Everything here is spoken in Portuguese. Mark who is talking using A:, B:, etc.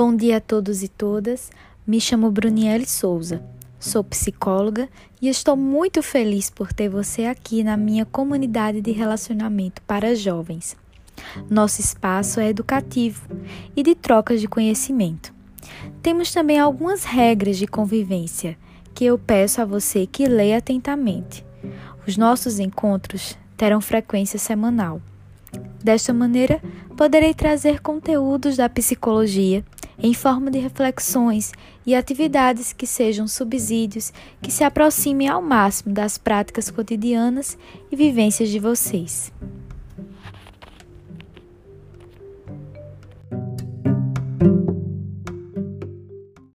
A: Bom dia a todos e todas. Me chamo Brunielle Souza. Sou psicóloga e estou muito feliz por ter você aqui na minha comunidade de relacionamento para jovens. Nosso espaço é educativo e de trocas de conhecimento. Temos também algumas regras de convivência que eu peço a você que leia atentamente. Os nossos encontros terão frequência semanal. Desta maneira, poderei trazer conteúdos da psicologia em forma de reflexões e atividades que sejam subsídios que se aproximem ao máximo das práticas cotidianas e vivências de vocês.